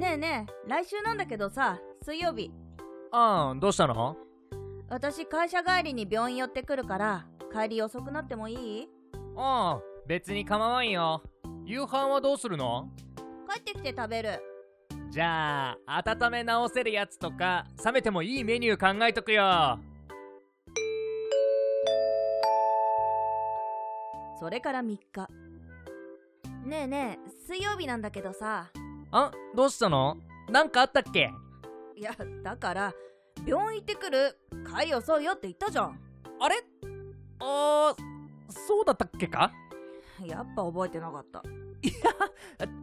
ねえ来週なんだけどさ水曜日。ああどうしたの？私会社帰りに病院寄ってくるから帰り遅くなってもいい？ああ別に構わんよ。夕飯はどうするの？帰ってきて食べる。じゃあ温め直せるやつとか冷めてもいいメニュー考えとくよ。それから3日。ねえねえ水曜日なんだけどさあどうしたの？なんかあったっけ？いやだから病院行ってくる帰り遅いよって言ったじゃん。あれ？あーそうだったっけか？やっぱ覚えてなかった。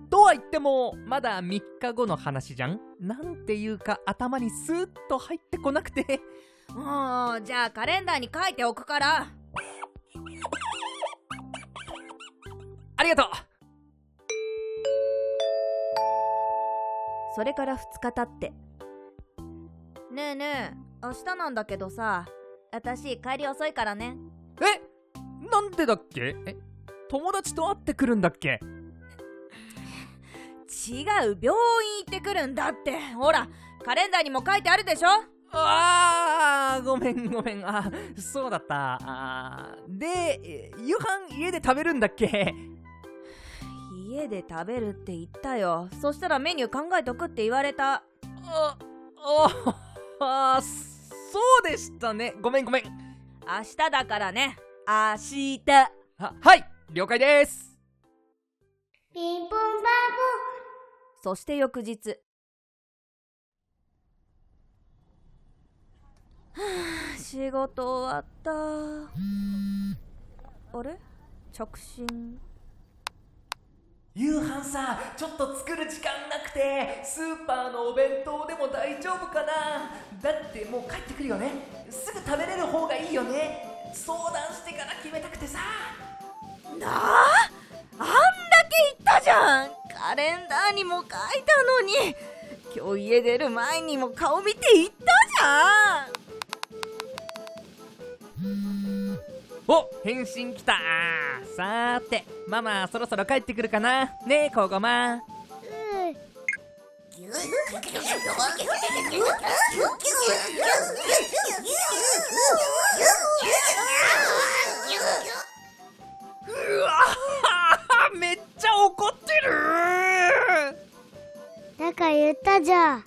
とは言ってもまだ3日後の話じゃん？なんていうか頭にスーッと入ってこなくて。もうじゃあカレンダーに書いておくから。ありがとうそれから2日経って。ねえねえ明日なんだけどさ私帰り遅いからね。えなんでだっけ？え友達と会ってくるんだっけ？違う病院行ってくるんだって。ほらカレンダーにも書いてあるでしょ？あーごめんごめん。あそうだった。あーでえ夕飯家で食べるんだっけ？家で食べるって言ったよ。そしたらメニュー考えとくって言われた。あああそうでしたね。ごめんごめん。明日だからね。明日。ははい了解です。ピンポンパンそして翌日。はあ仕事終わった。あれ？着信夕飯さちょっと作る時間なくてスーパーのお弁当でも大丈夫かな。だってもう帰ってくるよね。すぐ食べれる方がいいよね。相談してから決めたくてさ。なあ？あんだけ言ったじゃん。カレンダーにも書いたのに。今日家出る前にも顔見て言ったじゃん。お返信来たさーてママそろそろ帰ってくるかな？ねえこごまうわめっちゃ怒ってるだから言ったじゃん。